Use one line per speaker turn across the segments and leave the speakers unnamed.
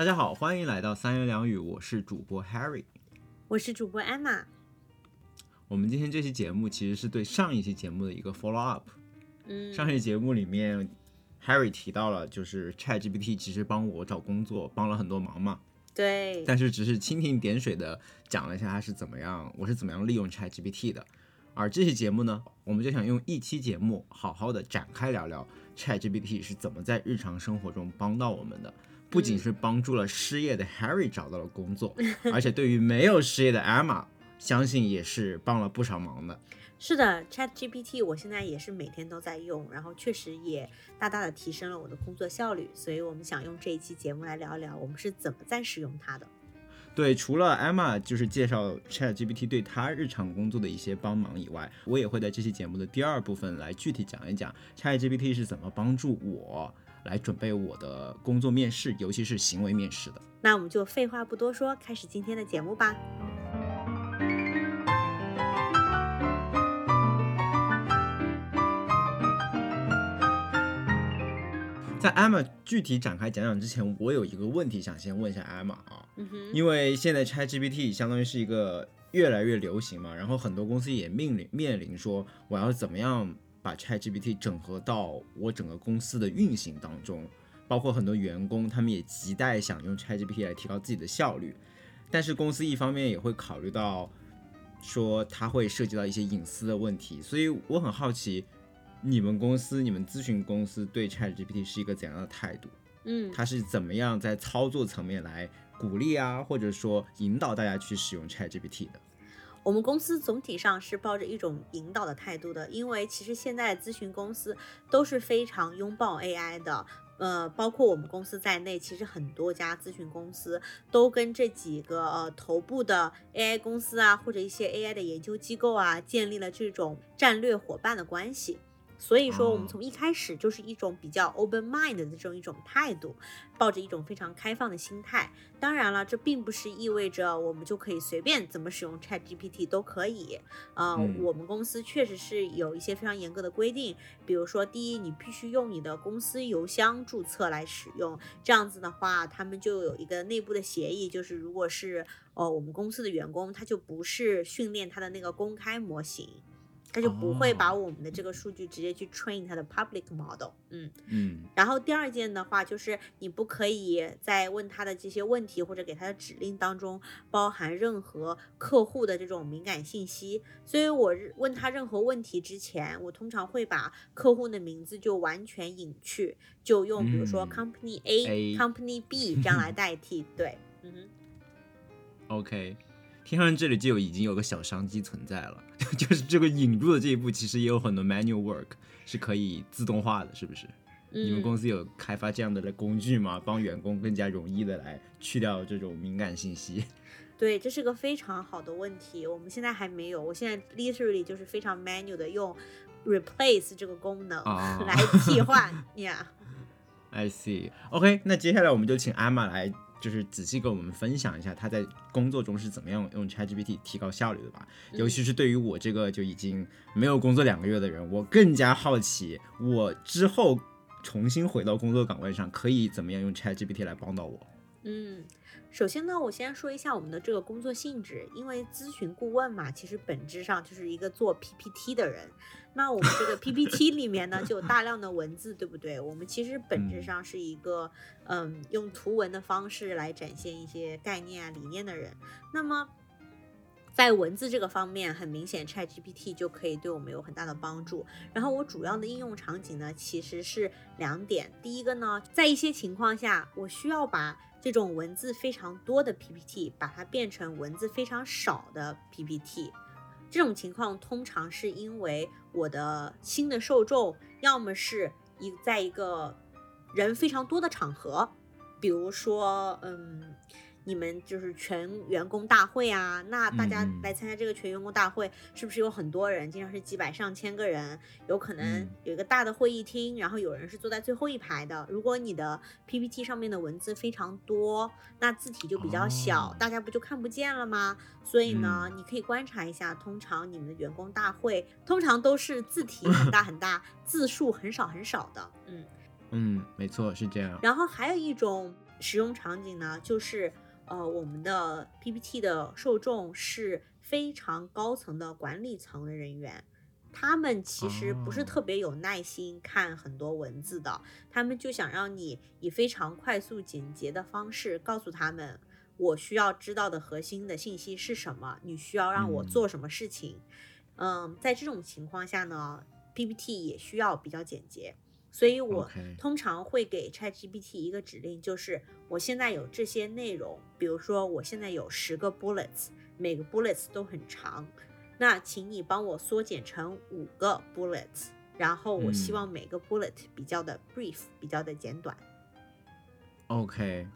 大家好，欢迎来到三言两语，我是主播 Harry，
我是主播 Emma。
我们今天这期节目其实是对上一期节目的一个 follow up。
嗯，
上一期节目里面，Harry 提到了，就是 ChatGPT 其实帮我找工作帮了很多忙嘛。
对。
但是只是蜻蜓点水的讲了一下他是怎么样，我是怎么样利用 ChatGPT 的。而这期节目呢，我们就想用一期节目好好的展开聊聊 ChatGPT 是怎么在日常生活中帮到我们的。不仅是帮助了失业的 Harry 找到了工作，而且对于没有失业的 Emma，相信也是帮了不少忙的。
是的，Chat GPT 我现在也是每天都在用，然后确实也大大的提升了我的工作效率。所以我们想用这一期节目来聊一聊，我们是怎么在使用它的。
对，除了 Emma 就是介绍 Chat GPT 对他日常工作的一些帮忙以外，我也会在这期节目的第二部分来具体讲一讲 Chat GPT 是怎么帮助我。来准备我的工作面试，尤其是行为面试的。
那我们就废话不多说，开始今天的节目吧。
在艾玛具体展开讲讲之前，我有一个问题想先问一下艾玛啊，因为现在 ChatGPT 相当于是一个越来越流行嘛，然后很多公司也面临面临说我要怎么样。把 ChatGPT 整合到我整个公司的运行当中，包括很多员工，他们也亟待想用 ChatGPT 来提高自己的效率。但是公司一方面也会考虑到，说它会涉及到一些隐私的问题。所以我很好奇，你们公司、你们咨询公司对 ChatGPT 是一个怎样的态度？
嗯，
它是怎么样在操作层面来鼓励啊，或者说引导大家去使用 ChatGPT 的？
我们公司总体上是抱着一种引导的态度的，因为其实现在咨询公司都是非常拥抱 AI 的，呃，包括我们公司在内，其实很多家咨询公司都跟这几个呃头部的 AI 公司啊，或者一些 AI 的研究机构啊，建立了这种战略伙伴的关系。所以说，我们从一开始就是一种比较 open mind 的这种一种态度，抱着一种非常开放的心态。当然了，这并不是意味着我们就可以随便怎么使用 Chat GPT 都可以。呃，我们公司确实是有一些非常严格的规定，比如说，第一，你必须用你的公司邮箱注册来使用，这样子的话，他们就有一个内部的协议，就是如果是呃我们公司的员工，他就不是训练他的那个公开模型。他就不会把我们的这个数据直接去 train 它的 public model，
嗯嗯。
然后第二件的话，就是你不可以在问他的这些问题或者给他的指令当中包含任何客户的这种敏感信息。所以我问他任何问题之前，我通常会把客户的名字就完全隐去，就用比如说 company A、company B 这样来 代替。对，嗯哼。
OK。听上这里就已经有个小商机存在了，就是这个引入的这一步，其实也有很多 manual work 是可以自动化的，是不是？你们公司有开发这样的工具吗？帮员工更加容易的来去掉这种敏感信息？
对，这是个非常好的问题，我们现在还没有。我现在 literally 就是非常 manual 的用 replace 这个功能来替换。
Yeah，I see。OK，那接下来我们就请 Emma 来。就是仔细跟我们分享一下他在工作中是怎么样用 ChatGPT 提高效率的吧。尤其是对于我这个就已经没有工作两个月的人，我更加好奇，我之后重新回到工作岗位上，可以怎么样用 ChatGPT 来帮到我？
嗯。首先呢，我先说一下我们的这个工作性质，因为咨询顾问嘛，其实本质上就是一个做 PPT 的人。那我们这个 PPT 里面呢，就有大量的文字，对不对？我们其实本质上是一个，嗯，用图文的方式来展现一些概念啊、理念的人。那么，在文字这个方面，很明显，ChatGPT 就可以对我们有很大的帮助。然后我主要的应用场景呢，其实是两点。第一个呢，在一些情况下，我需要把这种文字非常多的 PPT，把它变成文字非常少的 PPT。这种情况通常是因为我的新的受众，要么是一在一个人非常多的场合，比如说，嗯。你们就是全员工大会啊，那大家来参加这个全员工大会，是不是有很多人？经常是几百上千个人，有可能有一个大的会议厅，然后有人是坐在最后一排的。如果你的 PPT 上面的文字非常多，那字体就比较小，大家不就看不见了吗？所以呢，你可以观察一下，通常你们的员工大会通常都是字体很大 很大，字数很少很少的。嗯
嗯，没错，是这样。
然后还有一种。使用场景呢，就是呃，我们的 PPT 的受众是非常高层的管理层的人员。他们其实不是特别有耐心看很多文字的，他们就想让你以非常快速简洁的方式告诉他们，我需要知道的核心的信息是什么，你需要让我做什么事情。嗯，在这种情况下呢，PPT 也需要比较简洁，所以我通常会给 ChatGPT 一个指令，就是我现在有这些内容，比如说我现在有十个 bullets，每个 bullets 都很长。那请你帮我缩减成五个 bullets，然后我希望每个 bullet 比较的 brief，比较的简短。
OK，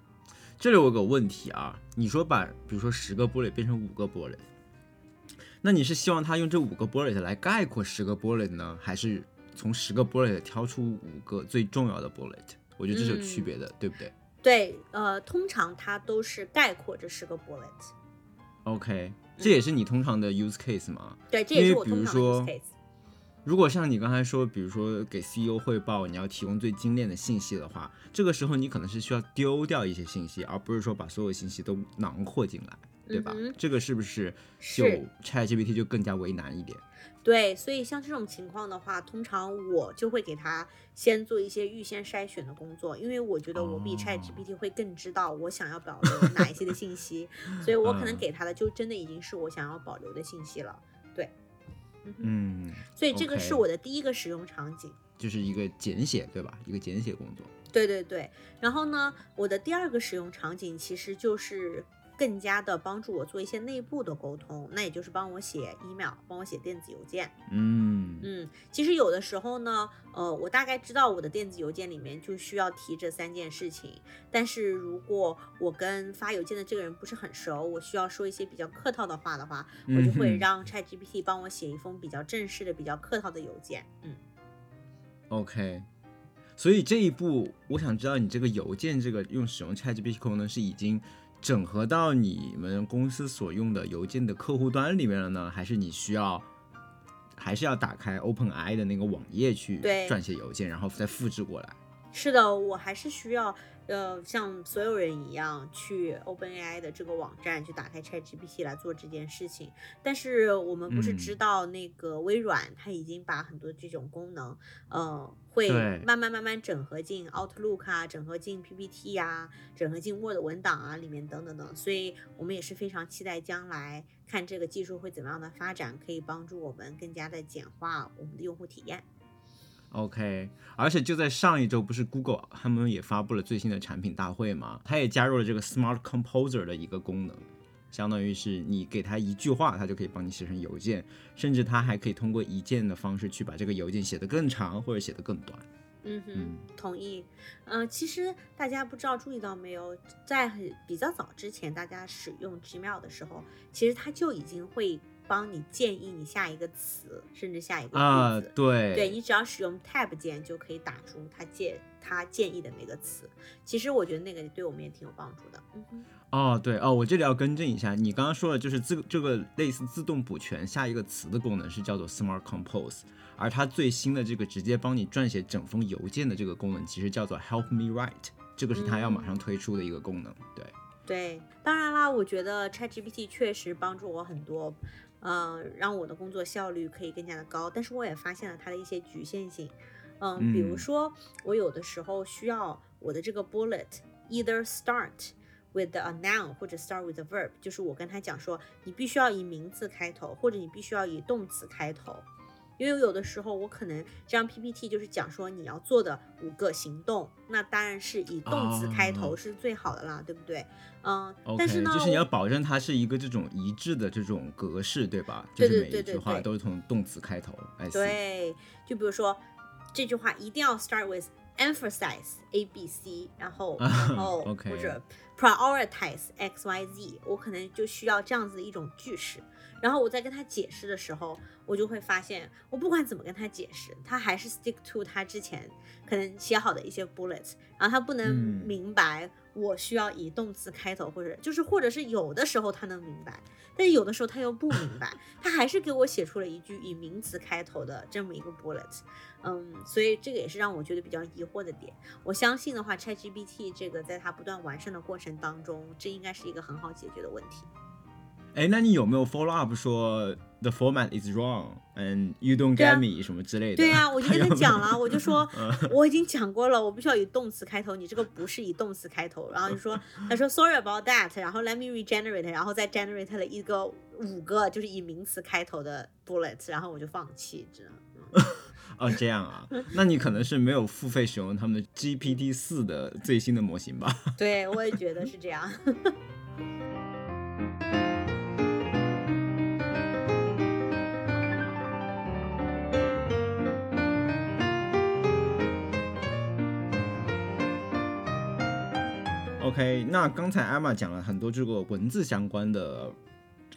这里我有个问题啊，你说把比如说十个 bullet 变成五个 bullet，那你是希望他用这五个 bullet 来概括十个 bullet 呢，还是从十个 bullet 挑出五个最重要的 bullet？我觉得这是有区别的，对不对？
对，呃，通常它都是概括这十个 bullet。
OK。这也是你通常的 use case 吗？
对，这也是
我通常的 use case。如果像你刚才说，比如说给 CEO 汇报，你要提供最精炼的信息的话，这个时候你可能是需要丢掉一些信息，而不是说把所有信息都囊括进来，对吧？这个是不是就 ChatGPT 就更加为难一点？
对，所以像这种情况的话，通常我就会给他先做一些预先筛选的工作，因为我觉得我比 ChatGPT 会更知道我想要保留哪一些的信息，所以我可能给他的就真的已经是我想要保留的信息了。对，
嗯，
所以这个是我的第一个使用场景，
就是一个简写，对吧？一个简写工作。
对对对，然后呢，我的第二个使用场景其实就是。更加的帮助我做一些内部的沟通，那也就是帮我写 email，帮我写电子邮件。
嗯
嗯，其实有的时候呢，呃，我大概知道我的电子邮件里面就需要提这三件事情，但是如果我跟发邮件的这个人不是很熟，我需要说一些比较客套的话的话，我就会让 ChatGPT 帮我写一封比较正式的、比较客套的邮件。嗯
，OK，所以这一步，我想知道你这个邮件这个用使用 ChatGPT 功能是已经。整合到你们公司所用的邮件的客户端里面了呢，还是你需要，还是要打开 OpenAI 的那个网页去撰写邮件，然后再复制过来？
是的，我还是需要。呃，像所有人一样去 OpenAI 的这个网站去打开 ChatGPT 来做这件事情，但是我们不是知道那个微软它已经把很多这种功能，呃，会慢慢慢慢整合进 Outlook 啊，整合进 PPT 啊，整合进 Word 文档啊里面等等等，所以我们也是非常期待将来看这个技术会怎么样的发展，可以帮助我们更加的简化我们的用户体验。
OK，而且就在上一周，不是 Google 他们也发布了最新的产品大会嘛？它也加入了这个 Smart Composer 的一个功能，相当于是你给它一句话，它就可以帮你写成邮件，甚至它还可以通过一键的方式去把这个邮件写得更长或者写得更短。
嗯哼，同意。嗯，其实大家不知道注意到没有，在比较早之前，大家使用 Gmail 的时候，其实它就已经会。帮你建议你下一个词，甚至下一个
啊，对，
对你只要使用 Tab 键就可以打出他建他建议的那个词。其实我觉得那个对我们也挺有帮助的。嗯。
哦，对哦，我这里要更正一下，你刚刚说的就是自这个类似自动补全下一个词的功能是叫做 Smart Compose，而它最新的这个直接帮你撰写整封邮件的这个功能其实叫做 Help Me Write，这个是它要马上推出的一个功能。对
对，当然啦，我觉得 ChatGPT 确实帮助我很多。嗯，让我的工作效率可以更加的高，但是我也发现了它的一些局限性。嗯，比如说我有的时候需要我的这个 bullet either start with a noun 或者 start with a verb，就是我跟他讲说，你必须要以名词开头，或者你必须要以动词开头。因为有的时候我可能这样 PPT 就是讲说你要做的五个行动，那当然是以动词开头是最好的啦，对不对？嗯，但是呢，
就是你要保证它是一个这种一致的这种格式，对吧？就是每一句话都是从动词开头。
对，就比如说这句话一定要 start with emphasize A B C，然后然后或者 prioritize X Y Z，我可能就需要这样子一种句式。然后我在跟他解释的时候，我就会发现，我不管怎么跟他解释，他还是 stick to 他之前可能写好的一些 bullets，然后他不能明白我需要以动词开头，或者就是或者是有的时候他能明白，但是有的时候他又不明白，他还是给我写出了一句以名词开头的这么一个 bullet，嗯，所以这个也是让我觉得比较疑惑的点。我相信的话，ChatGPT 这个在它不断完善的过程当中，这应该是一个很好解决的问题。
哎，那你有没有 follow up 说 the format is wrong and you don't get me 什么之类的？
对呀，我就跟他讲了，我就说我已经讲过了，我必须要以动词开头，你这个不是以动词开头。然后就说他说 sorry about that，然后 let me regenerate，然后再 generate 了一个五个就是以名词开头的 bullets，然后我就放弃，知道
哦，这样啊，那你可能是没有付费使用他们的 GPT 四的最新的模型吧？
对，我也觉得是这样。
OK，那刚才艾玛讲了很多这个文字相关的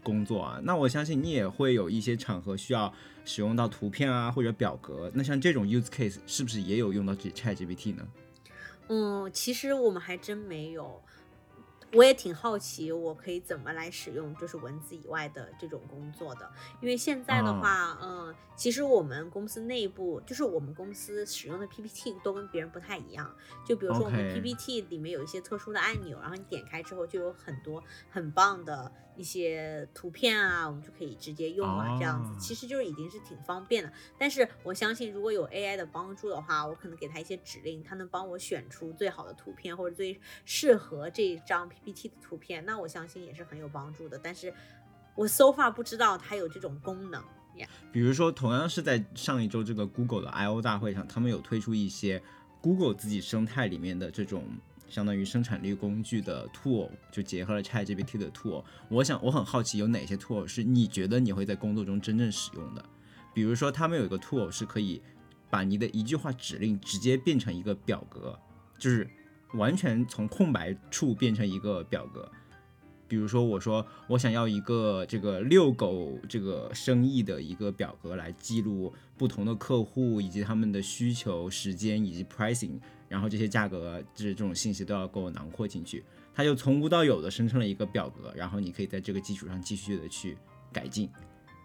工作啊，那我相信你也会有一些场合需要使用到图片啊或者表格，那像这种 use case 是不是也有用到 ChatGPT 呢？
嗯，其实我们还真没有。我也挺好奇，我可以怎么来使用就是文字以外的这种工作的？因为现在的话，嗯，其实我们公司内部就是我们公司使用的 PPT 都跟别人不太一样。就比如说我们 PPT 里面有一些特殊的按钮，然后你点开之后就有很多很棒的一些图片啊，我们就可以直接用了。这样子其实就是已经是挺方便的。但是我相信，如果有 AI 的帮助的话，我可能给他一些指令，他能帮我选出最好的图片或者最适合这张。PPT 的图片，那我相信也是很有帮助的。但是我 so far 不知道它有这种功能。
比如说，同样是在上一周这个 Google 的 I/O 大会上，他们有推出一些 Google 自己生态里面的这种相当于生产力工具的 tool，就结合了 ChatGPT 的 tool。我想我很好奇，有哪些 tool 是你觉得你会在工作中真正使用的？比如说，他们有一个 tool 是可以把你的一句话指令直接变成一个表格，就是。完全从空白处变成一个表格，比如说我说我想要一个这个遛狗这个生意的一个表格来记录不同的客户以及他们的需求、时间以及 pricing，然后这些价格这这种信息都要给我囊括进去，它就从无到有的生成了一个表格，然后你可以在这个基础上继续的去改进，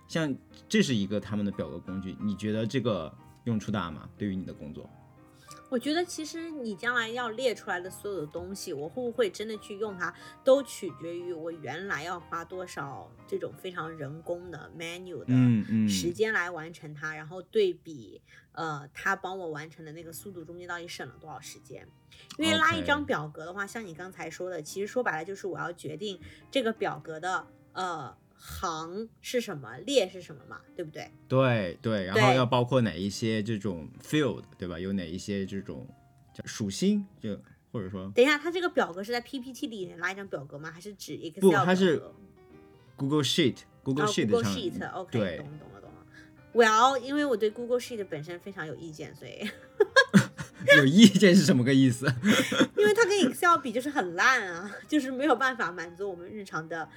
像这是一个他们的表格工具，你觉得这个用处大吗？对于你的工作？
我觉得其实你将来要列出来的所有的东西，我会不会真的去用它，都取决于我原来要花多少这种非常人工的 manual 的时间来完成它，然后对比呃它帮我完成的那个速度中间到底省了多少时间。因为拉一张表格的话，像你刚才说的，其实说白了就是我要决定这个表格的呃。行是什么？列是什么嘛？对不对？
对对，然后要包括哪一些这种 field，对吧？有哪一些这种叫属性？就或者说，
等一下，它这个表格是在 PPT 里面拉一张表格吗？还是指 Excel？
不，它是 Google Sheet，Google Sheet。
Google Sheet，OK，懂了懂了懂了。Well，，因为我对 Google Sheet 本身非常有意见，所以
有意见是什么个意思？
因为它跟 Excel 比就是很烂啊，就是没有办法满足我们日常的。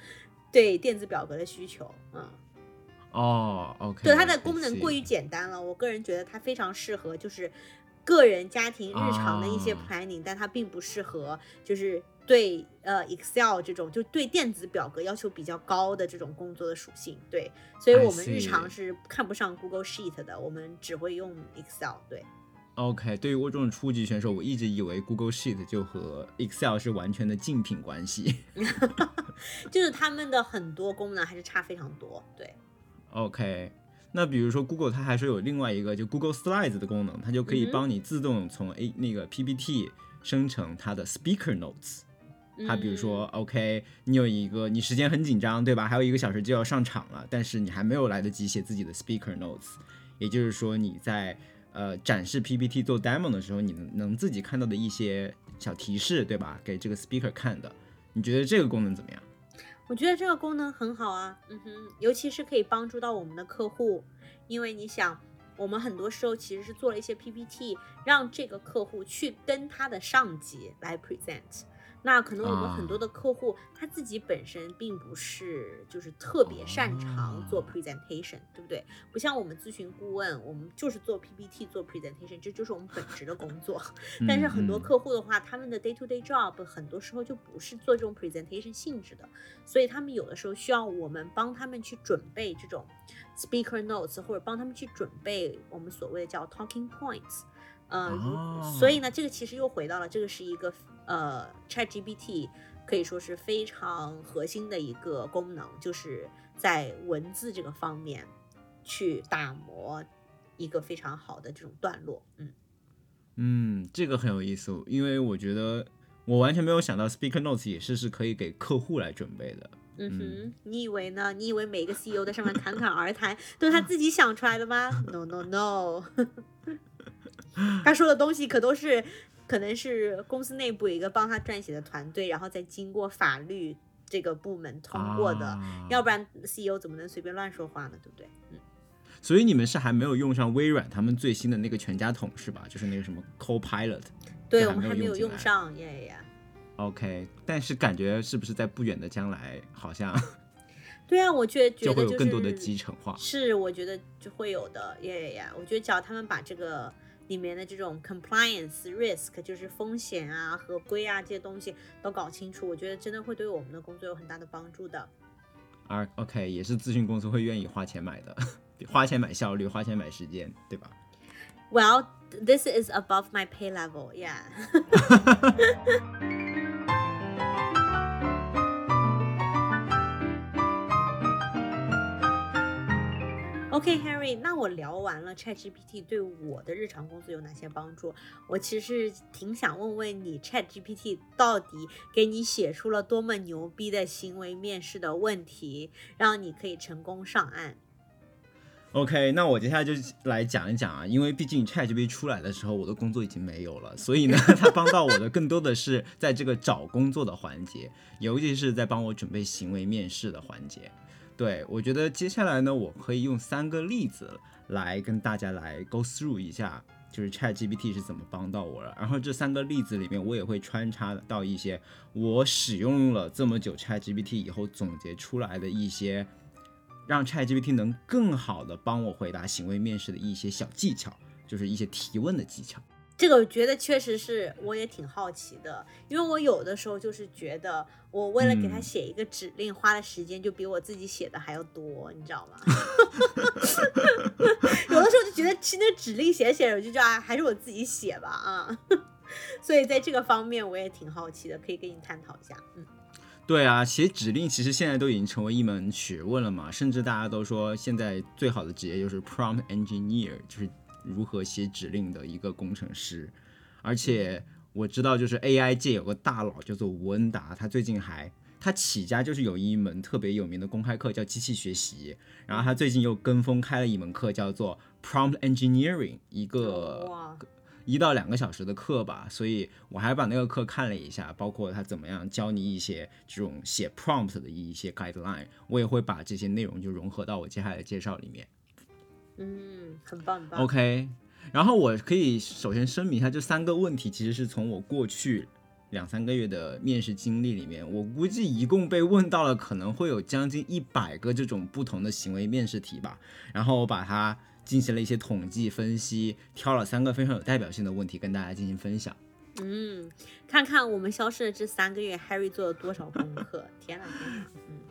对电子表格的需求，嗯，
哦，OK，
对它的功能过于简单了，我个人觉得它非常适合就是个人家庭日常的一些 planning，但它并不适合就是对呃 Excel 这种就对电子表格要求比较高的这种工作的属性，对，所以我们日常是看不上 Google Sheet 的，我们只会用 Excel，对。
OK，对于我这种初级选手，我一直以为 Google Sheet 就和 Excel 是完全的竞品关系，
就是他们的很多功能还是差非常多。对
，OK，那比如说 Google 它还是有另外一个就 Google Slides 的功能，它就可以帮你自动从 A 那个 PPT 生成它的 Speaker Notes。它比如说 OK，你有一个你时间很紧张，对吧？还有一个小时就要上场了，但是你还没有来得及写自己的 Speaker Notes，也就是说你在呃，展示 PPT 做 demo 的时候，你能能自己看到的一些小提示，对吧？给这个 speaker 看的，你觉得这个功能怎么样？
我觉得这个功能很好啊，嗯哼，尤其是可以帮助到我们的客户，因为你想，我们很多时候其实是做了一些 PPT，让这个客户去跟他的上级来 present。那可能我们很多的客户他自己本身并不是就是特别擅长做 presentation，对不对？不像我们咨询顾问，我们就是做 PPT 做 presentation，这就是我们本职的工作。但是很多客户的话，他们的 day to day job 很多时候就不是做这种 presentation 性质的，所以他们有的时候需要我们帮他们去准备这种 speaker notes，或者帮他们去准备我们所谓的叫 talking points。嗯，所以呢，这个其实又回到了这个是一个。呃，ChatGPT 可以说是非常核心的一个功能，就是在文字这个方面去打磨一个非常好的这种段落。嗯
嗯，这个很有意思，因为我觉得我完全没有想到 Speaker Notes 也是是可以给客户来准备的。
嗯哼，你以为呢？你以为每一个 CEO 在上面侃侃而谈都是他自己想出来的吗？No No No，他说的东西可都是。可能是公司内部有一个帮他撰写的团队，然后再经过法律这个部门通过的，要不然 CEO 怎么能随便乱说话呢？对不对？嗯。
所以你们是还没有用上微软他们最新的那个全家桶是吧？就是那个什么 Copilot。
对，我们还没
有
用上，耶耶。
OK，但是感觉是不是在不远的将来，好像？
对啊，我觉得就
会有更多的集成化。
是，我觉得就会有的，耶耶耶。我觉得只要他们把这个。里面的这种 compliance risk 就是风险啊、合规啊这些东西都搞清楚，我觉得真的会对我们的工作有很大的帮助的。
而 OK 也是咨询公司会愿意花钱买的，花钱买效率，花钱买时间，对吧
？Well, this is above my pay level, yeah. OK，Harry，那我聊完了 ChatGPT 对我的日常工作有哪些帮助？我其实挺想问问你，ChatGPT 到底给你写出了多么牛逼的行为面试的问题，让你可以成功上岸
？OK，那我接下来就来讲一讲啊，因为毕竟 ChatGPT 出来的时候，我的工作已经没有了，所以呢，它帮到我的更多的是在这个找工作的环节，尤其是在帮我准备行为面试的环节。对，我觉得接下来呢，我可以用三个例子来跟大家来 go through 一下，就是 Chat GPT 是怎么帮到我了。然后这三个例子里面，我也会穿插到一些我使用了这么久 Chat GPT 以后总结出来的一些，让 Chat GPT 能更好的帮我回答行为面试的一些小技巧，就是一些提问的技巧。
这个我觉得确实是，我也挺好奇的，因为我有的时候就是觉得，我为了给他写一个指令，花的时间就比我自己写的还要多，你知道吗？有的时候就觉得，其实那指令写写着，我就叫啊，还是我自己写吧啊。所以在这个方面，我也挺好奇的，可以跟你探讨一下。嗯，
对啊，写指令其实现在都已经成为一门学问了嘛，甚至大家都说现在最好的职业就是 prompt engineer，就是。如何写指令的一个工程师，而且我知道，就是 AI 界有个大佬叫做吴恩达，他最近还他起家就是有一门特别有名的公开课叫机器学习，然后他最近又跟风开了一门课叫做 Prompt Engineering，一个一到两个小时的课吧，所以我还把那个课看了一下，包括他怎么样教你一些这种写 prompt 的一些 guideline，我也会把这些内容就融合到我接下来的介绍里面。
嗯，很棒很棒。
OK，然后我可以首先声明一下，这三个问题其实是从我过去两三个月的面试经历里面，我估计一共被问到了可能会有将近一百个这种不同的行为面试题吧。然后我把它进行了一些统计分析，挑了三个非常有代表性的问题跟大家进行分享。
嗯，看看我们消失的这三个月，Harry 做了多少功课？天哪，天哪！嗯。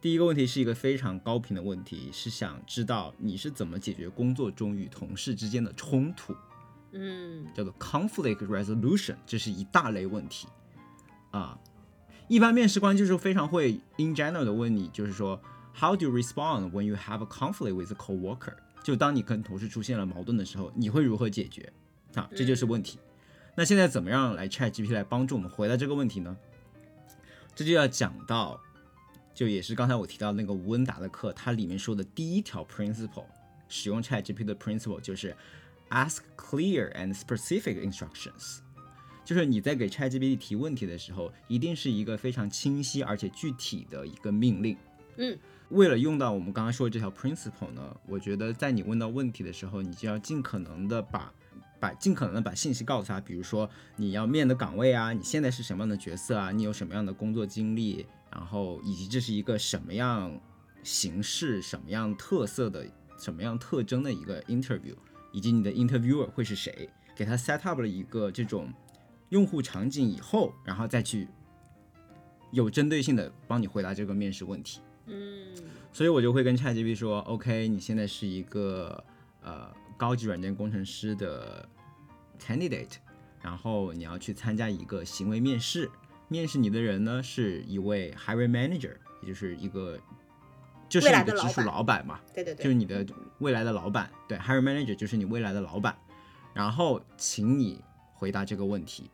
第一个问题是一个非常高频的问题，是想知道你是怎么解决工作中与同事之间的冲突，
嗯，
叫做 conflict resolution，这是一大类问题啊。一般面试官就是非常会 in general 的问你，就是说 how do you respond when you have a conflict with a coworker？就当你跟同事出现了矛盾的时候，你会如何解决？啊，这就是问题。那现在怎么样来 Chat GPT 来帮助我们回答这个问题呢？这就要讲到。就也是刚才我提到那个吴恩达的课，它里面说的第一条 principle，使用 ChatGPT 的 principle 就是 ask clear and specific instructions，就是你在给 ChatGPT 提问题的时候，一定是一个非常清晰而且具体的一个命令。
嗯，
为了用到我们刚刚说的这条 principle 呢，我觉得在你问到问题的时候，你就要尽可能的把把尽可能的把信息告诉他，比如说你要面的岗位啊，你现在是什么样的角色啊，你有什么样的工作经历，然后以及这是一个什么样形式、什么样特色的、什么样特征的一个 interview，以及你的 interviewer 会是谁，给他 set up 了一个这种用户场景以后，然后再去有针对性的帮你回答这个面试问题。
嗯，
所以我就会跟 ChatGPT 说，OK，你现在是一个呃高级软件工程师的 candidate，然后你要去参加一个行为面试，面试你的人呢是一位 hiring manager，也就是一个就是你的直属老板嘛，
对对对，
就是你的未来的老板，对，hiring manager 就是你未来的老板，然后请你回答这个问题，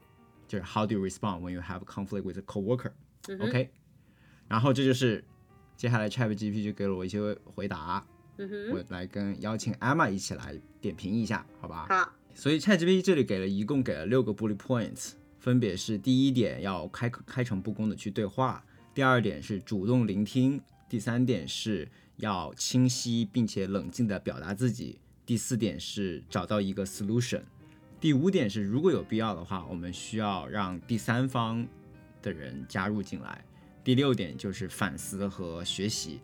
就是 How do you respond when you have conflict with a coworker？OK，然后这就是。接下来 ChatGPT 就给了我一些回答，我来跟邀请 Emma 一起来点评一下，好吧？
好。
所以 ChatGPT 这里给了一共给了六个 bullet points，分别是第一点要开开诚布公的去对话，第二点是主动聆听，第三点是要清晰并且冷静的表达自己，第四点是找到一个 solution，第五点是如果有必要的话，我们需要让第三方的人加入进来。第六点就是反思和学习。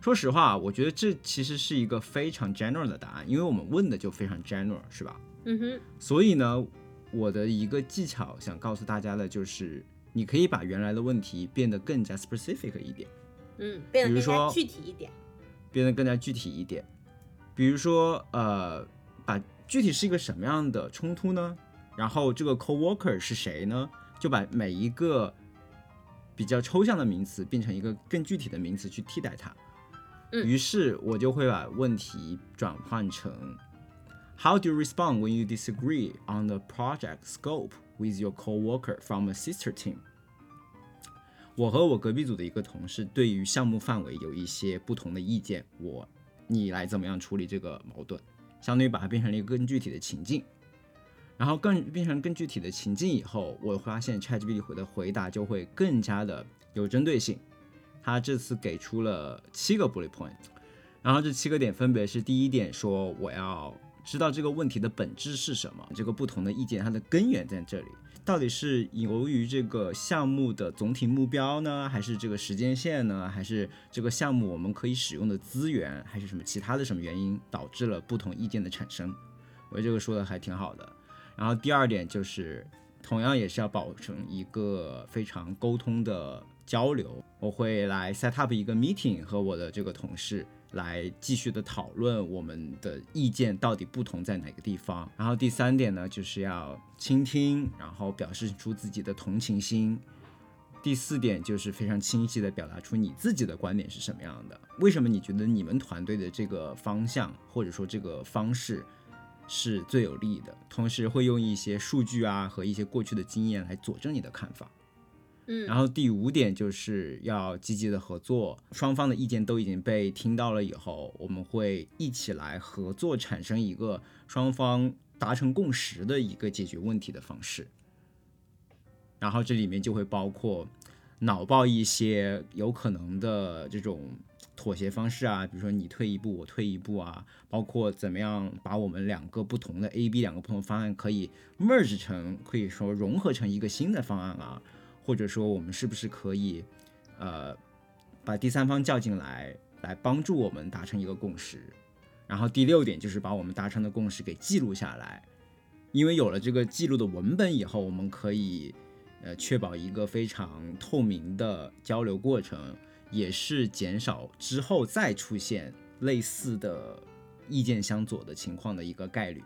说实话，我觉得这其实是一个非常 general 的答案，因为我们问的就非常 general，是吧？
嗯哼。
所以呢，我的一个技巧想告诉大家的就是，你可以把原来的问题变得更加 specific 一点。
嗯，变得更加具体一点。
变得更加具体一点。比如说，呃，把具体是一个什么样的冲突呢？然后这个 coworker 是谁呢？就把每一个。比较抽象的名词变成一个更具体的名词去替代它，于是我就会把问题转换成：How do you respond when you disagree on the project scope with your coworker from a sister team？我和我隔壁组的一个同事对于项目范围有一些不同的意见，我你来怎么样处理这个矛盾？相当于把它变成了一个更具体的情境。然后更变成更具体的情境以后，我发现 ChatGPT 回的回答就会更加的有针对性。他这次给出了七个 bullet point，然后这七个点分别是：第一点说我要知道这个问题的本质是什么，这个不同的意见它的根源在这里，到底是由于这个项目的总体目标呢，还是这个时间线呢，还是这个项目我们可以使用的资源，还是什么其他的什么原因导致了不同意见的产生？我觉得这个说的还挺好的。然后第二点就是，同样也是要保证一个非常沟通的交流。我会来 set up 一个 meeting 和我的这个同事来继续的讨论我们的意见到底不同在哪个地方。然后第三点呢，就是要倾听，然后表示出自己的同情心。第四点就是非常清晰的表达出你自己的观点是什么样的，为什么你觉得你们团队的这个方向或者说这个方式。是最有利的，同时会用一些数据啊和一些过去的经验来佐证你的看法。然后第五点就是要积极的合作，双方的意见都已经被听到了以后，我们会一起来合作，产生一个双方达成共识的一个解决问题的方式。然后这里面就会包括脑爆一些有可能的这种。妥协方式啊，比如说你退一步，我退一步啊，包括怎么样把我们两个不同的 A、B 两个不同方案可以 merge 成，可以说融合成一个新的方案啊，或者说我们是不是可以，呃，把第三方叫进来，来帮助我们达成一个共识。然后第六点就是把我们达成的共识给记录下来，因为有了这个记录的文本以后，我们可以，呃，确保一个非常透明的交流过程。也是减少之后再出现类似的意见相左的情况的一个概率。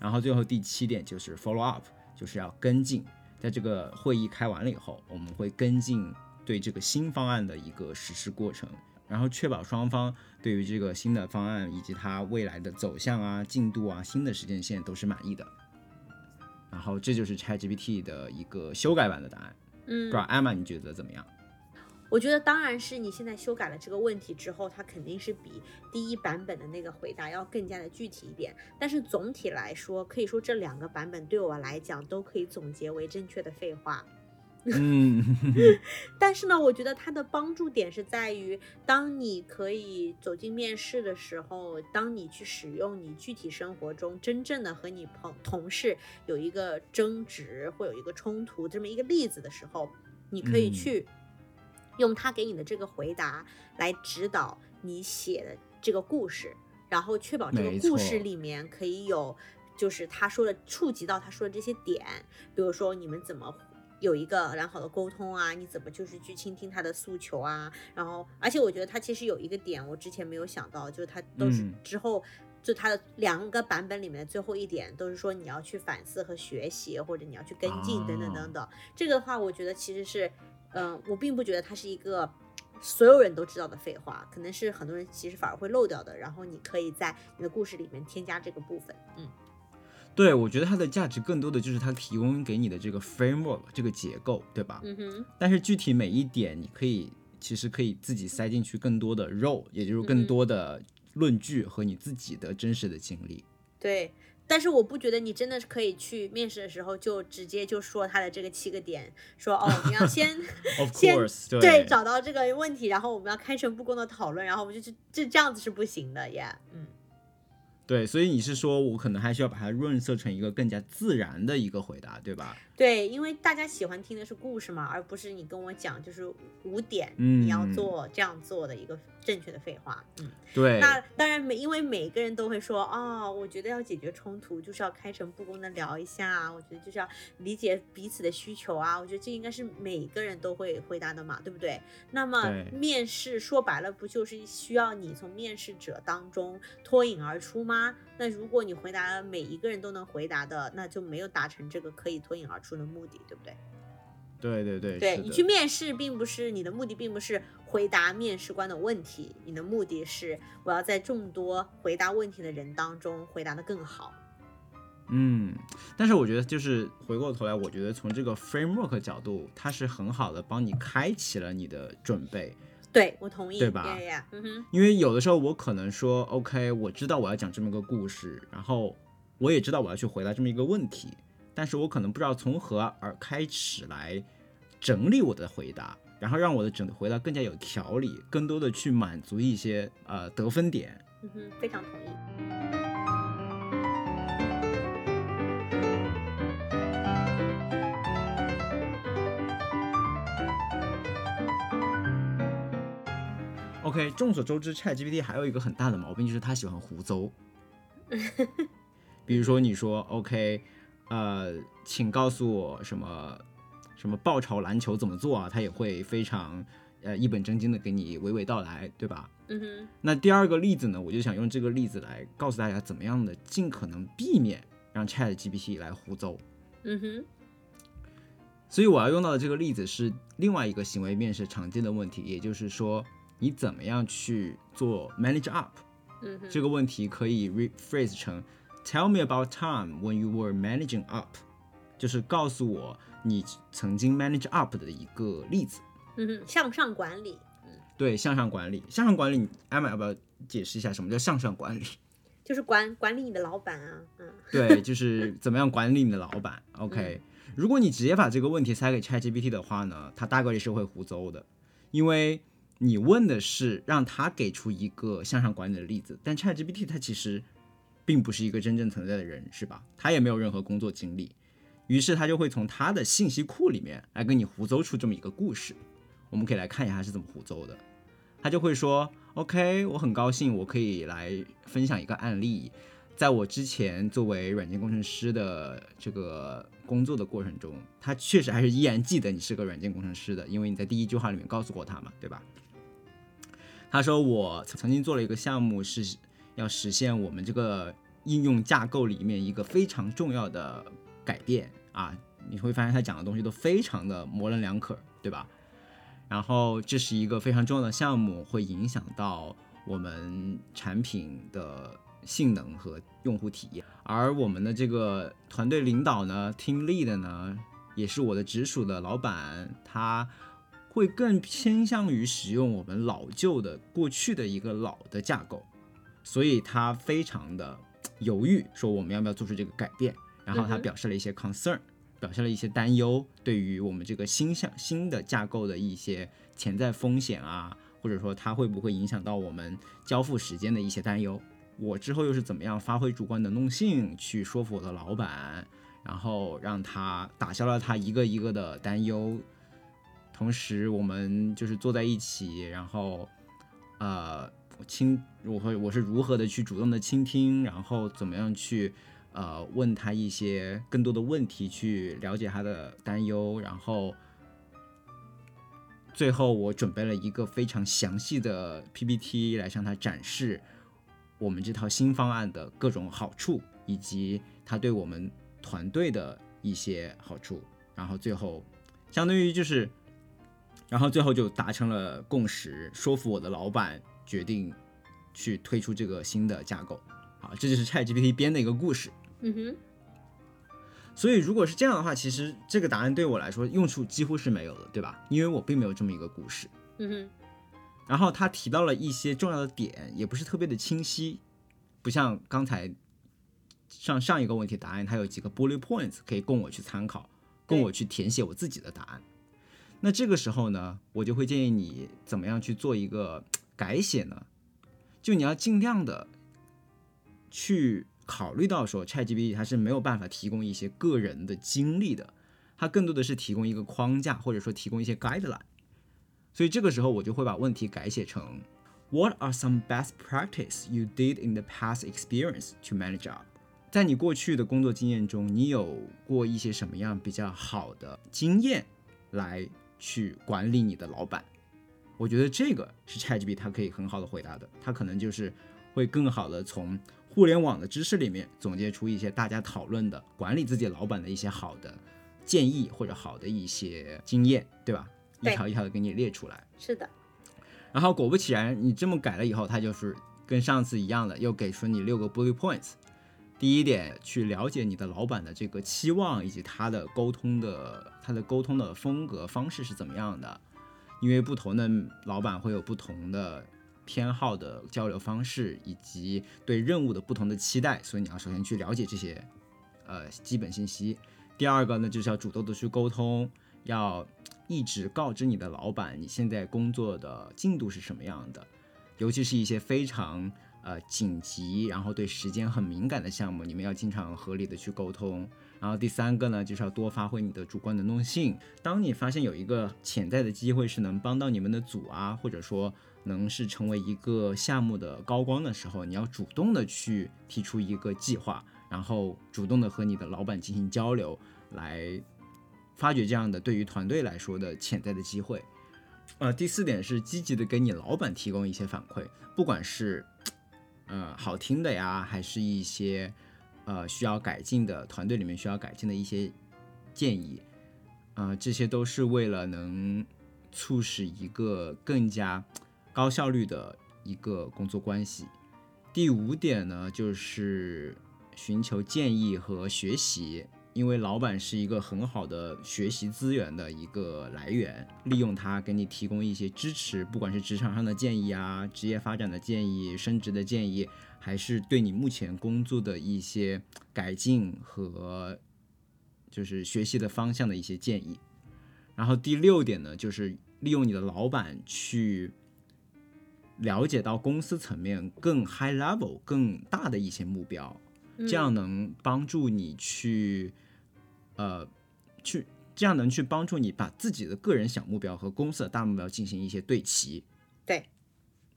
然后最后第七点就是 follow up，就是要跟进，在这个会议开完了以后，我们会跟进对这个新方案的一个实施过程，然后确保双方对于这个新的方案以及它未来的走向啊、进度啊、新的时间线都是满意的。然后这就是 ChatGPT 的一个修改版的答案。
嗯，
不知道艾玛你觉得怎么样？
我觉得当然是你现在修改了这个问题之后，它肯定是比第一版本的那个回答要更加的具体一点。但是总体来说，可以说这两个版本对我来讲都可以总结为正确的废话。
嗯，
但是呢，我觉得它的帮助点是在于，当你可以走进面试的时候，当你去使用你具体生活中真正的和你朋同事有一个争执或有一个冲突这么一个例子的时候，你可以去用他给你的这个回答来指导你写的这个故事，然后确保这个故事里面可以有，就是他说的触及到他说的这些点，比如说你们怎么。有一个良好的沟通啊，你怎么就是去倾听他的诉求啊？然后，而且我觉得他其实有一个点，我之前没有想到，就是他都是之后就他的两个版本里面的最后一点，都是说你要去反思和学习，或者你要去跟进等等等等。这个的话，我觉得其实是，嗯，我并不觉得它是一个所有人都知道的废话，可能是很多人其实反而会漏掉的。然后你可以在你的故事里面添加这个部分，嗯。
对，我觉得它的价值更多的就是它提供给你的这个 framework 这个结构，对吧？
嗯哼。
但是具体每一点，你可以其实可以自己塞进去更多的肉，也就是更多的论据和你自己的真实的经历。
对，但是我不觉得你真的是可以去面试的时候就直接就说他的这个七个点，说哦，你要先 先对找到这个问题，然后我们要开诚布公的讨论，然后我们就就这这样子是不行的耶，嗯。
对，所以你是说我可能还需要把它润色成一个更加自然的一个回答，对吧？
对，因为大家喜欢听的是故事嘛，而不是你跟我讲就是五点你要做这样做的一个正确的废话。嗯，
对。
那当然每因为每个人都会说哦，我觉得要解决冲突就是要开诚布公的聊一下，我觉得就是要理解彼此的需求啊，我觉得这应该是每个人都会回答的嘛，对不对？那么面试说白了不就是需要你从面试者当中脱颖而出吗？那如果你回答每一个人都能回答的，那就没有达成这个可以脱颖而出的目的，对不对？
对对对，
对你去面试，并不是你的目的，并不是回答面试官的问题，你的目的是我要在众多回答问题的人当中回答的更好。
嗯，但是我觉得就是回过头来，我觉得从这个 framework 角度，它是很好的帮你开启了你的准备。
对我同意，
对吧？因为有的时候我可能说，OK，我知道我要讲这么个故事，然后我也知道我要去回答这么一个问题，但是我可能不知道从何而开始来整理我的回答，然后让我的整个回答更加有条理，更多的去满足一些呃得分点。
嗯哼，非常同意。
OK，众所周知，ChatGPT 还有一个很大的毛病，就是它喜欢胡诌。比如说，你说 OK，呃，请告诉我什么什么爆炒篮球怎么做啊？他也会非常呃一本正经的给你娓娓道来，对吧？
嗯哼。
那第二个例子呢，我就想用这个例子来告诉大家，怎么样的尽可能避免让 ChatGPT 来胡诌。
嗯哼。
所以我要用到的这个例子是另外一个行为面试常见的问题，也就是说。你怎么样去做 manage up？
嗯，
这个问题可以 rephrase 成 Tell me about time when you were managing up，就是告诉我你曾经 manage up 的一个例子。
嗯哼，向上管理。嗯，
对，向上管理，向上管理，艾玛要不要解释一下什么叫向上管理？
就是管管理你的老板啊。嗯，
对，就是怎么样管理你的老板。OK，如果你直接把这个问题塞给 ChatGPT 的话呢，它大概率是会胡诌的，因为。你问的是让他给出一个向上管理的例子，但 ChatGPT 它其实并不是一个真正存在的人，是吧？他也没有任何工作经历，于是他就会从他的信息库里面来跟你胡诌出这么一个故事。我们可以来看一下他是怎么胡诌的。他就会说：“OK，我很高兴我可以来分享一个案例，在我之前作为软件工程师的这个。”工作的过程中，他确实还是依然记得你是个软件工程师的，因为你在第一句话里面告诉过他嘛，对吧？他说我曾经做了一个项目，是要实现我们这个应用架构里面一个非常重要的改变啊。你会发现他讲的东西都非常的模棱两可，对吧？然后这是一个非常重要的项目，会影响到我们产品的。性能和用户体验，而我们的这个团队领导呢，team lead 呢，也是我的直属的老板，他会更偏向于使用我们老旧的过去的一个老的架构，所以他非常的犹豫，说我们要不要做出这个改变，然后他表示了一些 concern，表现了一些担忧，对于我们这个新项新的架构的一些潜在风险啊，或者说它会不会影响到我们交付时间的一些担忧。我之后又是怎么样发挥主观能动性去说服我的老板，然后让他打消了他一个一个的担忧。同时，我们就是坐在一起，然后，呃，倾我会我是如何的去主动的倾听，然后怎么样去，呃，问他一些更多的问题，去了解他的担忧，然后，最后我准备了一个非常详细的 PPT 来向他展示我们这套新方案的各种好处，以及他对我们团队的一些好处，然后最后，相当于就是。然后最后就达成了共识，说服我的老板决定去推出这个新的架构。好，这就是 ChatGPT 编的一个故事。
嗯哼。
所以如果是这样的话，其实这个答案对我来说用处几乎是没有的，对吧？因为我并没有这么一个故事。
嗯哼。
然后他提到了一些重要的点，也不是特别的清晰，不像刚才上上一个问题答案，它有几个 bullet points 可以供我去参考，供我去填写我自己的答案。那这个时候呢，我就会建议你怎么样去做一个改写呢？就你要尽量的去考虑到说，ChatGPT 它是没有办法提供一些个人的经历的，它更多的是提供一个框架，或者说提供一些 guideline。所以这个时候我就会把问题改写成：What are some best practice you did in the past experience to manage up？在你过去的工作经验中，你有过一些什么样比较好的经验来？去管理你的老板，我觉得这个是 ChatGPT 它可以很好的回答的。它可能就是会更好的从互联网的知识里面总结出一些大家讨论的管理自己老板的一些好的建议或者好的一些经验，对吧？一条一条的给你列出来。
是的。
然后果不其然，你这么改了以后，它就是跟上次一样的，又给出你六个 bullet points。第一点，去了解你的老板的这个期望以及他的沟通的他的沟通的风格方式是怎么样的，因为不同的老板会有不同的偏好的交流方式以及对任务的不同的期待，所以你要首先去了解这些呃基本信息。第二个呢，就是要主动的去沟通，要一直告知你的老板你现在工作的进度是什么样的，尤其是一些非常。呃，紧急，然后对时间很敏感的项目，你们要经常合理的去沟通。然后第三个呢，就是要多发挥你的主观能动性。当你发现有一个潜在的机会是能帮到你们的组啊，或者说能是成为一个项目的高光的时候，你要主动的去提出一个计划，然后主动的和你的老板进行交流，来发掘这样的对于团队来说的潜在的机会。呃，第四点是积极的给你老板提供一些反馈，不管是。呃，好听的呀，还是一些呃需要改进的团队里面需要改进的一些建议，啊，这些都是为了能促使一个更加高效率的一个工作关系。第五点呢，就是寻求建议和学习。因为老板是一个很好的学习资源的一个来源，利用它给你提供一些支持，不管是职场上的建议啊，职业发展的建议、升职的建议，还是对你目前工作的一些改进和就是学习的方向的一些建议。然后第六点呢，就是利用你的老板去了解到公司层面更 high level、更大的一些目标，这样能帮助你去。呃，去这样能去帮助你把自己的个人小目标和公司的大目标进行一些对齐。
对，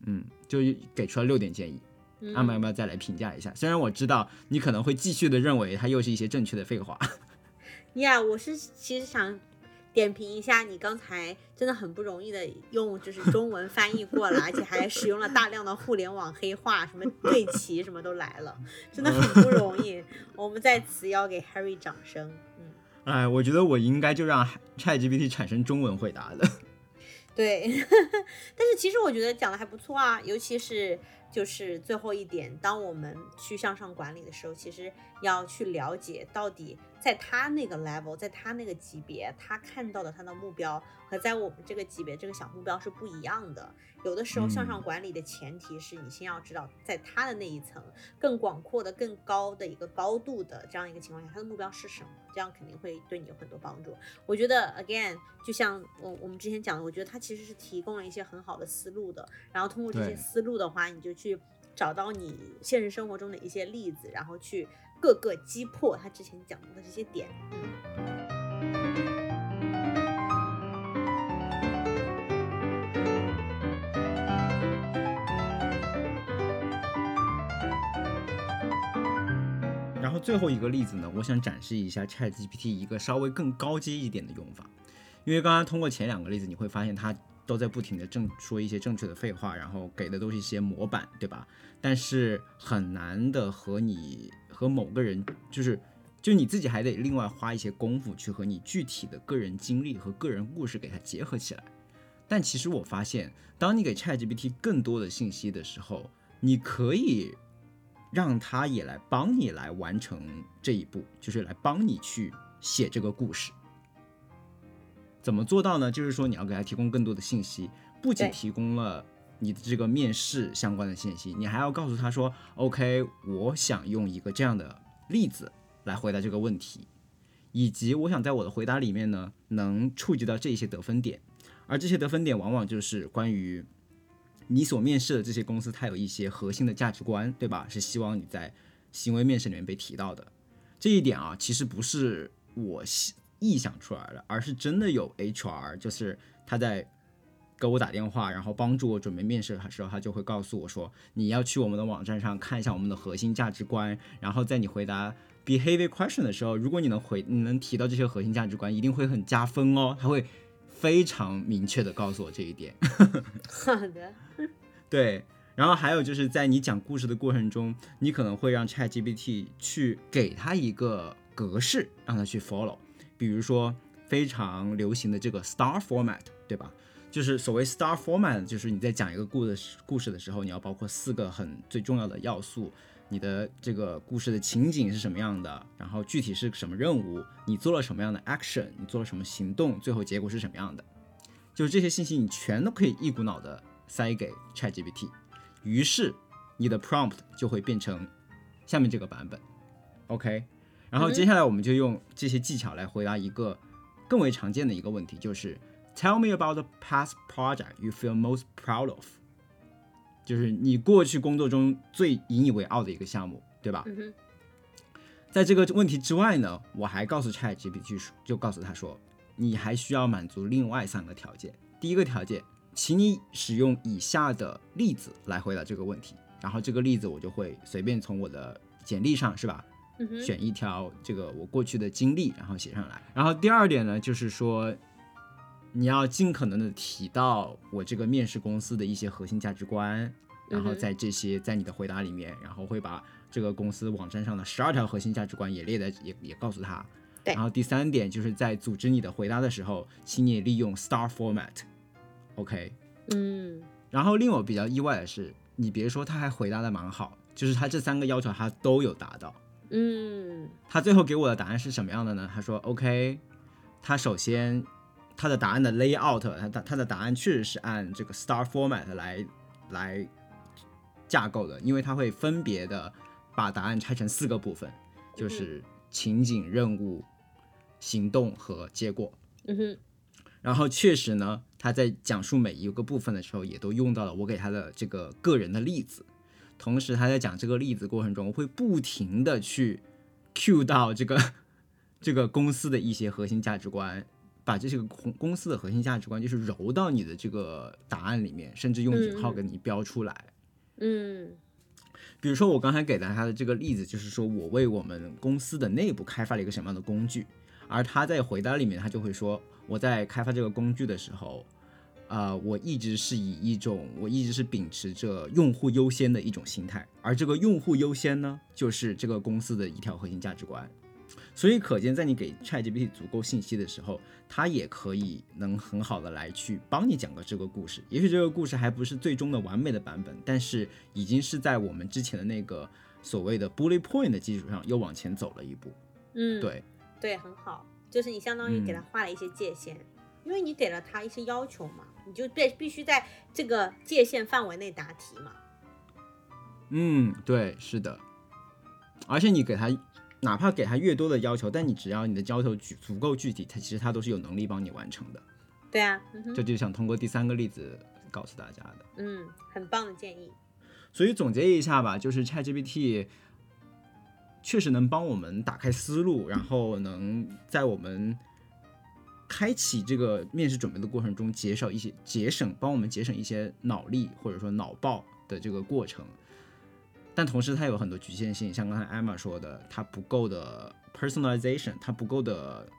嗯，就给出了六点建议。阿玛要不要再来评价一下？虽然我知道你可能会继续的认为它又是一些正确的废话。
呀，我是其实想点评一下你刚才真的很不容易的用就是中文翻译过来，而且还使用了大量的互联网黑话，什么对齐什么都来了，真的很不容易。我们在此要给 Harry 掌声。
嗯哎，我觉得我应该就让 ChatGPT 产生中文回答的。
对，但是其实我觉得讲的还不错啊，尤其是就是最后一点，当我们去向上管理的时候，其实要去了解到底在他那个 level，在他那个级别，他看到的他的目标和在我们这个级别这个小目标是不一样的。有的时候向上管理的前提是你先要知道，在他的那一层更广阔的、更高的一个高度的这样一个情况下，他的目标是什么？这样肯定会对你有很多帮助。我觉得 again，就像我我们之前讲的，我觉得他其实是提供了一些很好的思路的。然后通过这些思路的话，你就去找到你现实生活中的一些例子，然后去各个击破他之前讲过的这些点。
然后最后一个例子呢，我想展示一下 ChatGPT 一个稍微更高阶一点的用法，因为刚刚通过前两个例子，你会发现它都在不停的正说一些正确的废话，然后给的都是一些模板，对吧？但是很难的和你和某个人，就是就你自己还得另外花一些功夫去和你具体的个人经历和个人故事给它结合起来。但其实我发现，当你给 ChatGPT 更多的信息的时候，你可以。让它也来帮你来完成这一步，就是来帮你去写这个故事。怎么做到呢？就是说你要给他提供更多的信息，不仅提供了你的这个面试相关的信息，你还要告诉他说：“OK，我想用一个这样的例子来回答这个问题，以及我想在我的回答里面呢，能触及到这些得分点，而这些得分点往往就是关于。”你所面试的这些公司，它有一些核心的价值观，对吧？是希望你在行为面试里面被提到的。这一点啊，其实不是我臆想出来的，而是真的有 HR，就是他在给我打电话，然后帮助我准备面试的时候，他就会告诉我说，你要去我们的网站上看一下我们的核心价值观，然后在你回答 behavior question 的时候，如果你能回，你能提到这些核心价值观，一定会很加分哦。他会。非常明确的告诉我这一点。
好的。
对，然后还有就是在你讲故事的过程中，你可能会让 ChatGPT 去给他一个格式，让他去 follow。比如说非常流行的这个 Star Format，对吧？就是所谓 Star Format，就是你在讲一个故事故事的时候，你要包括四个很最重要的要素。你的这个故事的情景是什么样的？然后具体是什么任务？你做了什么样的 action？你做了什么行动？最后结果是什么样的？就是这些信息你全都可以一股脑的塞给 ChatGPT，于是你的 prompt 就会变成下面这个版本。OK，然后接下来我们就用这些技巧来回答一个更为常见的一个问题，就是 Tell me about the past project you feel most proud of。就是你过去工作中最引以为傲的一个项目，对吧？在这个问题之外呢，我还告诉 ChatGPT 就告诉他说，你还需要满足另外三个条件。第一个条件，请你使用以下的例子来回答这个问题。然后这个例子我就会随便从我的简历上，是吧？选一条这个我过去的经历，然后写上来。然后第二点呢，就是说。你要尽可能的提到我这个面试公司的一些核心价值观，然后在这些在你的回答里面，然后会把这个公司网站上的十二条核心价值观也列在也也告诉他。
对。
然后第三点就是在组织你的回答的时候，请你利用 STAR format。OK。
嗯。
然后令我比较意外的是，你别说他还回答的蛮好，就是他这三个要求他都有达到。
嗯。
他最后给我的答案是什么样的呢？他说 OK，他首先。他的答案的 layout，他他他的答案确实是按这个 star format 来来架构的，因为他会分别的把答案拆成四个部分，就是情景、任务、行动和结果。
嗯哼。
然后确实呢，他在讲述每一个部分的时候，也都用到了我给他的这个个人的例子。同时他在讲这个例子过程中，会不停的去 cue 到这个 这个公司的一些核心价值观。把这些个公公司的核心价值观，就是揉到你的这个答案里面，甚至用引号给你标出来。
嗯，
比如说我刚才给的他的这个例子，就是说我为我们公司的内部开发了一个什么样的工具，而他在回答里面，他就会说我在开发这个工具的时候，啊，我一直是以一种我一直是秉持着用户优先的一种心态，而这个用户优先呢，就是这个公司的一条核心价值观。所以可见，在你给 ChatGPT 足够信息的时候，它也可以能很好的来去帮你讲个这个故事。也许这个故事还不是最终的完美的版本，但是已经是在我们之前的那个所谓的 bullet point 的基础上又往前走了一步。
嗯，
对，
对，很好，就是你相当于给他画了一些界限，因为你给了他一些要求嘛，你就必必须在这个界限范围内答题嘛。
嗯，对，是的，而且你给他。哪怕给他越多的要求，但你只要你的要求足足够具体，他其实他都是有能力帮你完成的。
对啊，
这就想通过第三个例子告诉大家的。
嗯，很棒的建议。
所以总结一下吧，就是 ChatGPT 确实能帮我们打开思路，然后能在我们开启这个面试准备的过程中，减少一些节省，帮我们节省一些脑力或者说脑爆的这个过程。但同时它有很多局限性，像刚才艾玛说的，它不够的 personalization，它不够的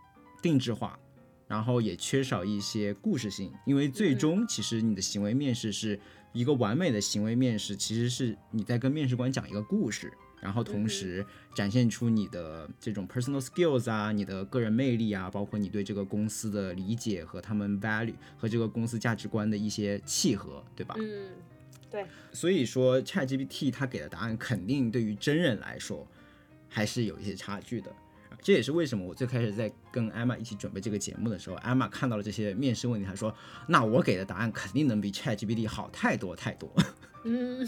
定制化，然后也缺少一些故事性。因为最终其实你的行为面试是一个完美的行为面试，其实是你在跟面试官讲一个故事，然后同时展现出你的这种 personal skills 啊，你的个人魅力啊，包括你对这个公司的理解和他们 value 和这个公司价值观的一些契合，对吧？
嗯。对，
所以说 ChatGPT 它给的答案肯定对于真人来说还是有一些差距的，这也是为什么我最开始在跟艾玛一起准备这个节目的时候，艾玛看到了这些面试问题，她说：“那我给的答案肯定能比 ChatGPT 好太多太多。”
嗯，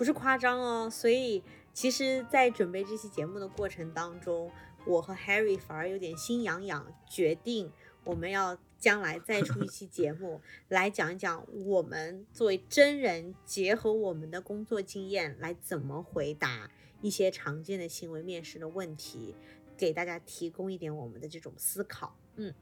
不是夸张哦。所以其实，在准备这期节目的过程当中，我和 Harry 反而有点心痒痒，决定我们要。将来再出一期节目 来讲一讲，我们作为真人，结合我们的工作经验来怎么回答一些常见的行为面试的问题，给大家提供一点我们的这种思考。
嗯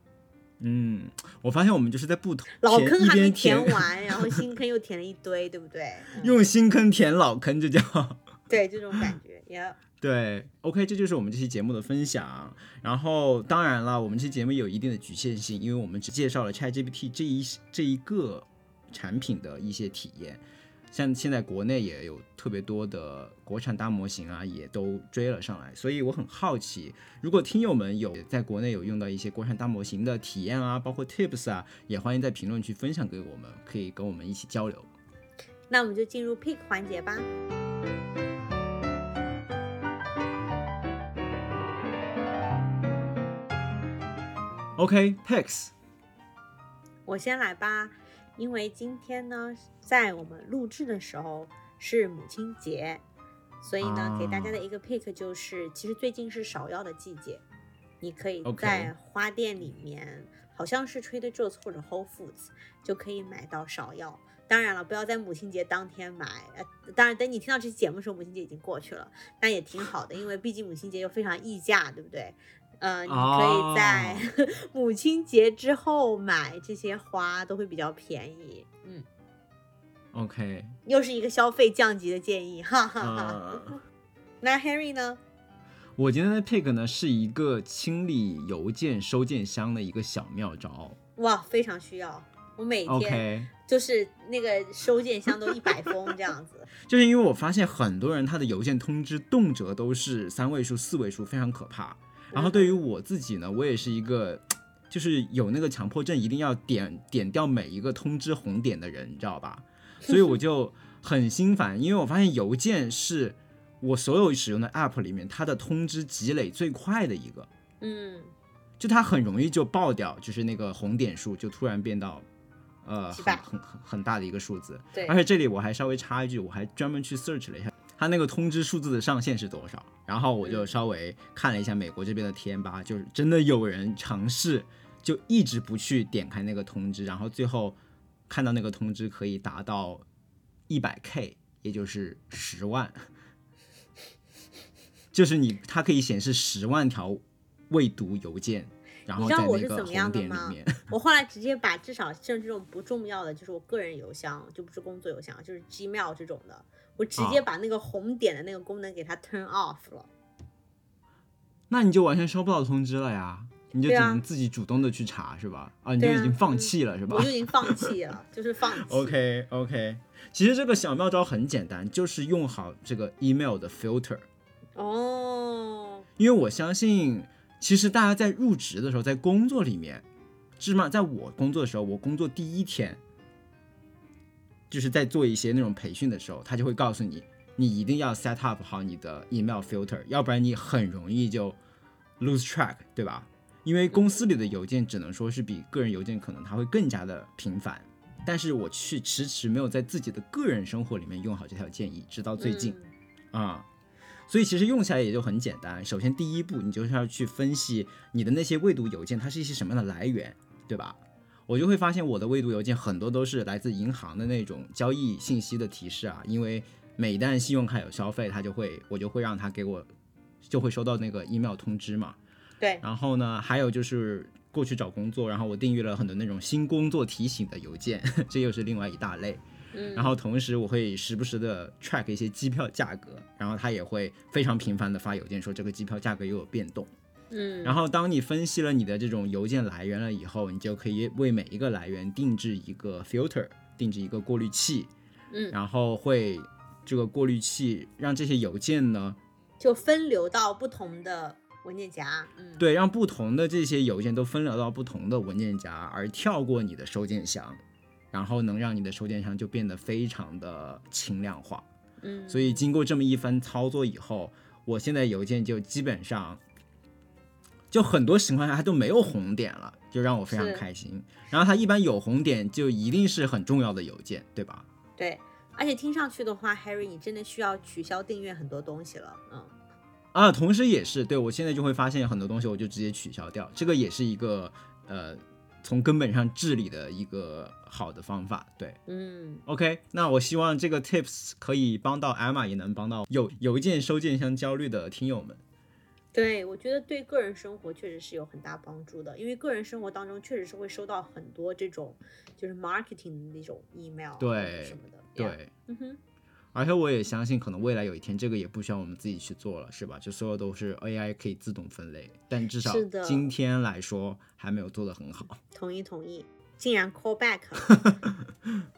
嗯，我发现我们就是在不同
老坑还没填完，然后新坑又填了一堆，对不对？
用新坑填老坑，这叫
对这种感觉也。
对，OK，这就是我们这期节目的分享。然后，当然了，我们这期节目有一定的局限性，因为我们只介绍了 ChatGPT 这一这一个产品的一些体验。像现在国内也有特别多的国产大模型啊，也都追了上来。所以我很好奇，如果听友们有在国内有用到一些国产大模型的体验啊，包括 Tips 啊，也欢迎在评论区分享给我们，可以跟我们一起交流。
那我们就进入 Pick 环节吧。
OK，Picks，
我先来吧，因为今天呢，在我们录制的时候是母亲节，所以呢，给大家的一个 pick 就是，其实最近是芍药的季节，你可以在花店里面，好像是 Trader Joe's 或者 Whole Foods 就可以买到芍药。当然了，不要在母亲节当天买，呃，当然等你听到这期节目的时候，母亲节已经过去了，那也挺好的，因为毕竟母亲节又非常溢价，对不对？呃，你可以在 母亲节之后买这些花，都会比较便宜。嗯
，OK，
又是一个消费降级的建议，哈哈哈。那 Harry 呢？
我今天的 pick 呢是一个清理邮件收件箱的一个小妙招。
哇，非常需要！我每天就是那个收件箱都一百封这样子。
就是因为我发现很多人他的邮件通知动辄都是三位数、四位数，非常可怕。然后对于我自己呢，我也是一个，就是有那个强迫症，一定要点点掉每一个通知红点的人，你知道吧？所以我就很心烦，因为我发现邮件是我所有使用的 App 里面，它的通知积累最快的一个。
嗯，
就它很容易就爆掉，就是那个红点数就突然变到，呃，很很很很大的一个数字。
对，
而且这里我还稍微插一句，我还专门去 search 了一下。它那个通知数字的上限是多少？然后我就稍微看了一下美国这边的贴吧，就是真的有人尝试，就一直不去点开那个通知，然后最后看到那个通知可以达到一百 K，也就是十万，就是你它可以显示十万条未读邮件，然后在那个红点里面。
我后来直接把至少像这种不重要的，就是我个人邮箱，就不是工作邮箱，就是 Gmail 这种的。我直接把那个红点的那个功能给它 turn off 了，
那你就完全收不到通知了呀，你就只能自己主动的去查是吧？啊，你就已经放弃了是吧？
我就已经放弃了，就是放弃。
OK OK，其实这个小妙招很简单，就是用好这个 email 的 filter。
哦。
因为我相信，其实大家在入职的时候，在工作里面，起码在我工作的时候，我工作第一天，就是在做一些那种培训的时候，他就会告诉你，你一定要 set up 好你的 email filter，要不然你很容易就 lose track，对吧？因为公司里的邮件只能说是比个人邮件可能它会更加的频繁，但是我去迟迟没有在自己的个人生活里面用好这条建议，直到最近，啊，所以其实用起来也就很简单。首先第一步，你就是要去分析你的那些未读邮件，它是一些什么样的来源，对吧？我就会发现我的未读邮件很多都是来自银行的那种交易信息的提示啊，因为每一旦信用卡有消费，它就会我就会让他给我就会收到那个 email 通知嘛。
对，
然后呢，还有就是过去找工作，然后我订阅了很多那种新工作提醒的邮件，这又是另外一大类。
嗯，
然后同时我会时不时的 track 一些机票价格，然后他也会非常频繁的发邮件说这个机票价格又有变动。
嗯，
然后当你分析了你的这种邮件来源了以后，你就可以为每一个来源定制一个 filter，定制一个过滤器。
嗯，
然后会这个过滤器让这些邮件呢，
就分流到不同的。文件夹，嗯，
对，让不同的这些邮件都分流到不同的文件夹，而跳过你的收件箱，然后能让你的收件箱就变得非常的轻量化，
嗯，
所以经过这么一番操作以后，我现在邮件就基本上，就很多情况下它都没有红点了，就让我非常开心。然后它一般有红点，就一定是很重要的邮件，对吧？
对，而且听上去的话，Harry，你真的需要取消订阅很多东西了，嗯。
啊，同时也是对我现在就会发现很多东西，我就直接取消掉，这个也是一个呃从根本上治理的一个好的方法。对，
嗯
，OK，那我希望这个 tips 可以帮到 Emma，也能帮到有邮件收件箱焦虑的听友们。
对，我觉得对个人生活确实是有很大帮助的，因为个人生活当中确实是会收到很多这种就是 marketing 的那种 email
对
什么的。
对，
嗯哼。
而且我也相信，可能未来有一天，这个也不需要我们自己去做了，是吧？就所有都是 AI 可以自动分类，但至少今天来说还没有做得很好。
同意同意，竟然 call back。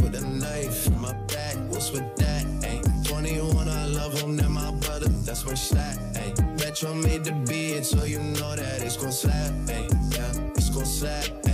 What's with that, ayy? 21, I love him, then my brother, that's where it's at, ayy. Metro made the beat, so you know that it's gon' slap, ayy. Yeah, it's gon' slap.